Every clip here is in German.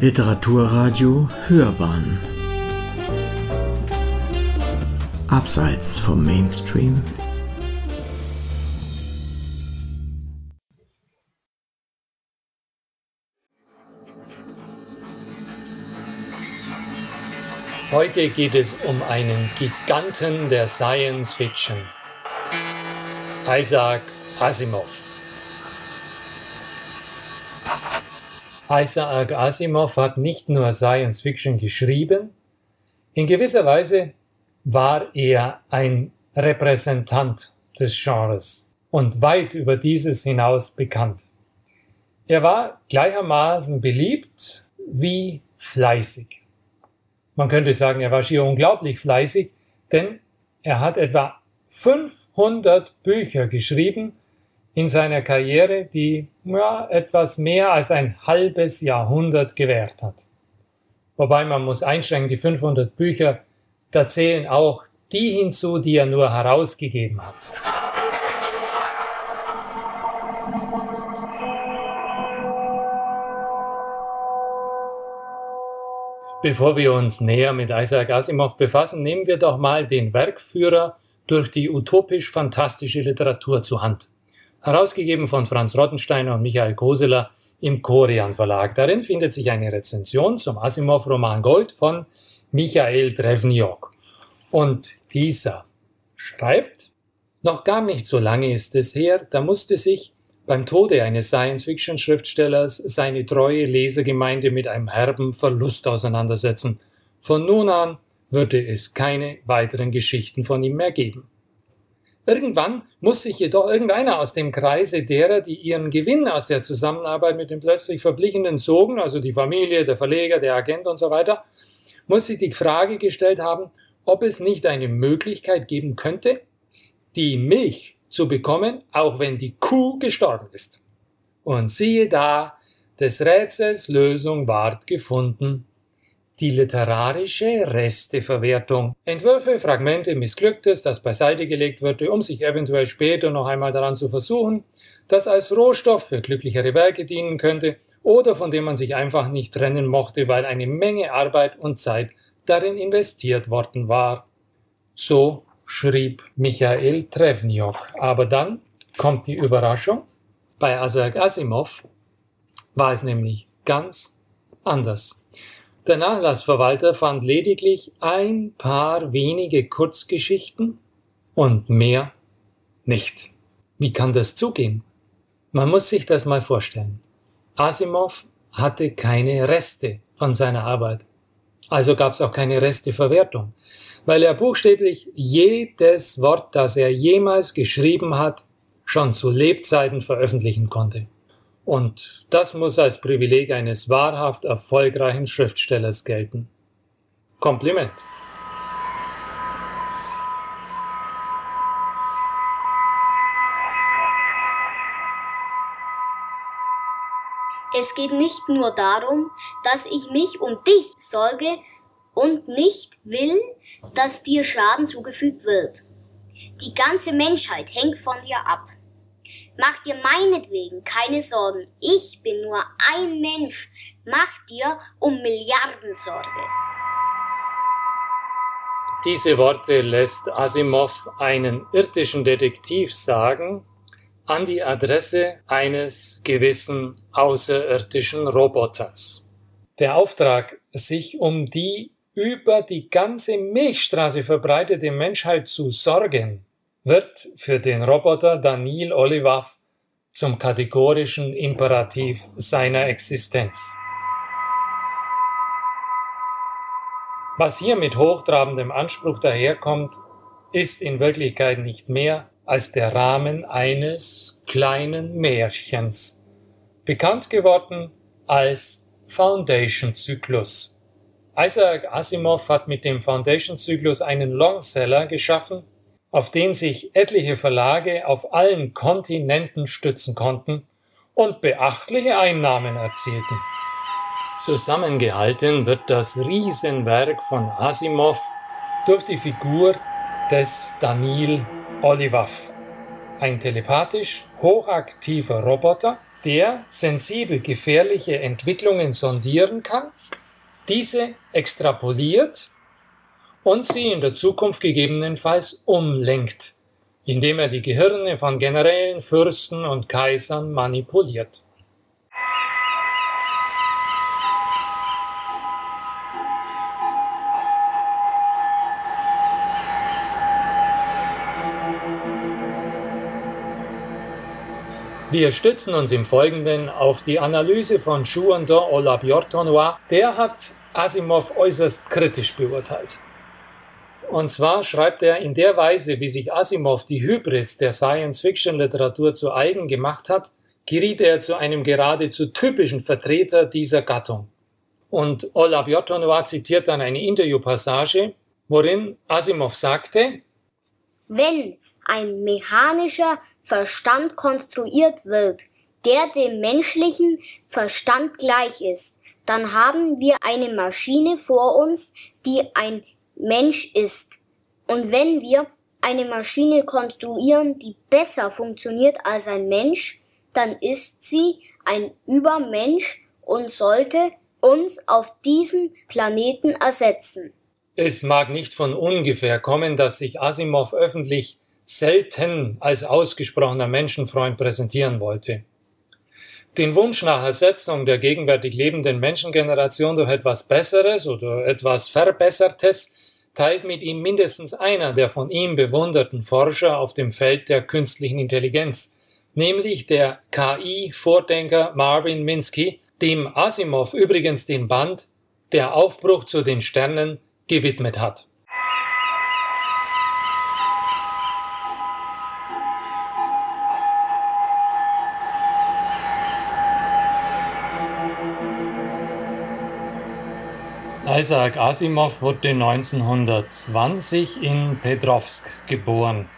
Literaturradio Hörbahn Abseits vom Mainstream Heute geht es um einen Giganten der Science Fiction. Isaac Asimov. Isaac Asimov hat nicht nur Science Fiction geschrieben, in gewisser Weise war er ein Repräsentant des Genres und weit über dieses hinaus bekannt. Er war gleichermaßen beliebt wie fleißig. Man könnte sagen, er war schier unglaublich fleißig, denn er hat etwa 500 Bücher geschrieben in seiner Karriere, die ja, etwas mehr als ein halbes Jahrhundert gewährt hat. Wobei man muss einschränken, die 500 Bücher, da zählen auch die hinzu, die er nur herausgegeben hat. Bevor wir uns näher mit Isaac Asimov befassen, nehmen wir doch mal den Werkführer durch die utopisch-fantastische Literatur zur Hand. Herausgegeben von Franz Rottensteiner und Michael Koseler im Korian Verlag. Darin findet sich eine Rezension zum Asimov-Roman Gold von Michael Drevniok. Und dieser schreibt, noch gar nicht so lange ist es her, da musste sich beim Tode eines Science-Fiction-Schriftstellers seine treue Lesergemeinde mit einem herben Verlust auseinandersetzen. Von nun an würde es keine weiteren Geschichten von ihm mehr geben. Irgendwann muss sich jedoch irgendeiner aus dem Kreise derer, die ihren Gewinn aus der Zusammenarbeit mit dem plötzlich Verblichenen zogen, also die Familie, der Verleger, der Agent und so weiter, muss sich die Frage gestellt haben, ob es nicht eine Möglichkeit geben könnte, die Milch zu bekommen, auch wenn die Kuh gestorben ist. Und siehe da, des Rätsels Lösung ward gefunden. Die literarische Resteverwertung. Entwürfe, Fragmente Missglücktes, das beiseite gelegt wurde, um sich eventuell später noch einmal daran zu versuchen, das als Rohstoff für glücklichere Werke dienen könnte oder von dem man sich einfach nicht trennen mochte, weil eine Menge Arbeit und Zeit darin investiert worden war. So schrieb Michael Trevniok. Aber dann kommt die Überraschung. Bei Isaac Asimov war es nämlich ganz anders. Der Nachlassverwalter fand lediglich ein paar wenige Kurzgeschichten und mehr nicht. Wie kann das zugehen? Man muss sich das mal vorstellen. Asimov hatte keine Reste von seiner Arbeit. Also gab es auch keine Resteverwertung weil er buchstäblich jedes Wort, das er jemals geschrieben hat, schon zu Lebzeiten veröffentlichen konnte. Und das muss als Privileg eines wahrhaft erfolgreichen Schriftstellers gelten. Kompliment. Es geht nicht nur darum, dass ich mich um dich sorge, und nicht will, dass dir Schaden zugefügt wird. Die ganze Menschheit hängt von dir ab. Mach dir meinetwegen keine Sorgen. Ich bin nur ein Mensch. Mach dir um Milliarden Sorge. Diese Worte lässt Asimov einen irdischen Detektiv sagen an die Adresse eines gewissen außerirdischen Roboters. Der Auftrag, sich um die über die ganze Milchstraße verbreitete Menschheit zu sorgen, wird für den Roboter Daniel Olivath zum kategorischen Imperativ seiner Existenz. Was hier mit hochtrabendem Anspruch daherkommt, ist in Wirklichkeit nicht mehr als der Rahmen eines kleinen Märchens, bekannt geworden als Foundation Zyklus. Isaac Asimov hat mit dem Foundation-Zyklus einen Longseller geschaffen, auf den sich etliche Verlage auf allen Kontinenten stützen konnten und beachtliche Einnahmen erzielten. Zusammengehalten wird das Riesenwerk von Asimov durch die Figur des Daniel Olivath, ein telepathisch hochaktiver Roboter, der sensibel gefährliche Entwicklungen sondieren kann, diese extrapoliert und sie in der Zukunft gegebenenfalls umlenkt, indem er die Gehirne von Generälen, Fürsten und Kaisern manipuliert. Wir stützen uns im Folgenden auf die Analyse von Chouandon Olabyortonois. Der hat Asimov äußerst kritisch beurteilt. Und zwar schreibt er, in der Weise, wie sich Asimov die Hybris der Science-Fiction-Literatur zu eigen gemacht hat, geriet er zu einem geradezu typischen Vertreter dieser Gattung. Und Olabyortonois zitiert dann eine Interviewpassage, worin Asimov sagte, Wenn ein mechanischer Verstand konstruiert wird, der dem menschlichen Verstand gleich ist, dann haben wir eine Maschine vor uns, die ein Mensch ist. Und wenn wir eine Maschine konstruieren, die besser funktioniert als ein Mensch, dann ist sie ein Übermensch und sollte uns auf diesem Planeten ersetzen. Es mag nicht von ungefähr kommen, dass sich Asimov öffentlich selten als ausgesprochener Menschenfreund präsentieren wollte. Den Wunsch nach Ersetzung der gegenwärtig lebenden Menschengeneration durch etwas Besseres oder etwas Verbessertes teilt mit ihm mindestens einer der von ihm bewunderten Forscher auf dem Feld der künstlichen Intelligenz, nämlich der KI-Vordenker Marvin Minsky, dem Asimov übrigens den Band Der Aufbruch zu den Sternen gewidmet hat. Isaac Asimov wurde 1920 in Petrovsk geboren.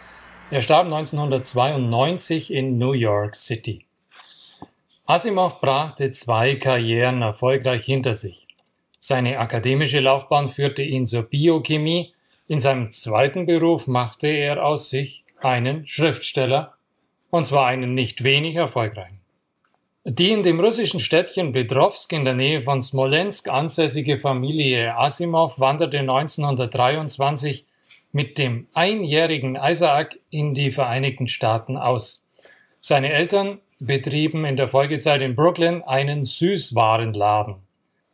Er starb 1992 in New York City. Asimov brachte zwei Karrieren erfolgreich hinter sich. Seine akademische Laufbahn führte ihn zur Biochemie. In seinem zweiten Beruf machte er aus sich einen Schriftsteller, und zwar einen nicht wenig erfolgreichen. Die in dem russischen Städtchen Petrovsk in der Nähe von Smolensk ansässige Familie Asimov wanderte 1923 mit dem einjährigen Isaac in die Vereinigten Staaten aus. Seine Eltern betrieben in der Folgezeit in Brooklyn einen Süßwarenladen.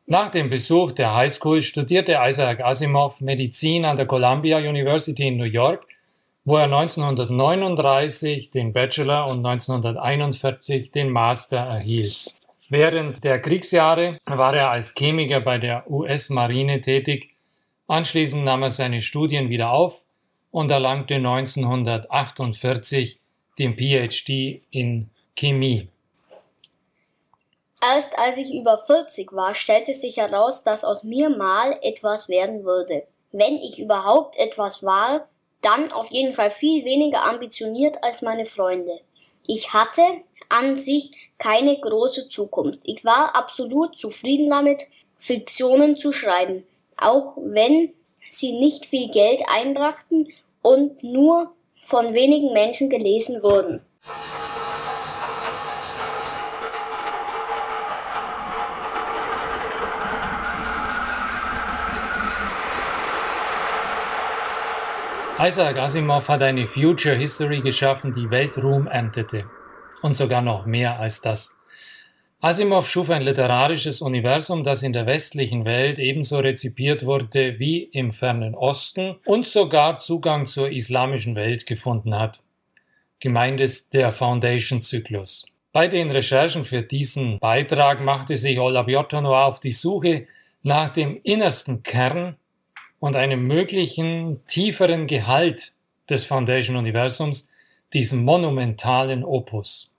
Nach dem Besuch der Highschool studierte Isaac Asimov Medizin an der Columbia University in New York wo er 1939 den Bachelor und 1941 den Master erhielt. Während der Kriegsjahre war er als Chemiker bei der US-Marine tätig. Anschließend nahm er seine Studien wieder auf und erlangte 1948 den PhD in Chemie. Erst als ich über 40 war, stellte sich heraus, dass aus mir mal etwas werden würde. Wenn ich überhaupt etwas war, dann auf jeden Fall viel weniger ambitioniert als meine Freunde. Ich hatte an sich keine große Zukunft. Ich war absolut zufrieden damit, Fiktionen zu schreiben, auch wenn sie nicht viel Geld einbrachten und nur von wenigen Menschen gelesen wurden. Isaac Asimov hat eine Future History geschaffen, die Weltruhm erntete. Und sogar noch mehr als das. Asimov schuf ein literarisches Universum, das in der westlichen Welt ebenso rezipiert wurde wie im fernen Osten und sogar Zugang zur islamischen Welt gefunden hat. Gemeint ist der Foundation-Zyklus. Bei den Recherchen für diesen Beitrag machte sich Ola Bjortonoa auf die Suche nach dem innersten Kern und einem möglichen tieferen Gehalt des Foundation-Universums, diesem monumentalen Opus.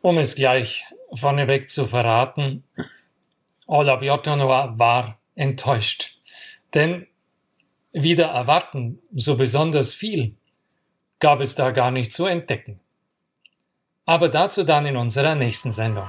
Um es gleich vorneweg zu verraten, Ola Biotonoa war enttäuscht, denn wieder erwarten so besonders viel gab es da gar nicht zu entdecken. Aber dazu dann in unserer nächsten Sendung.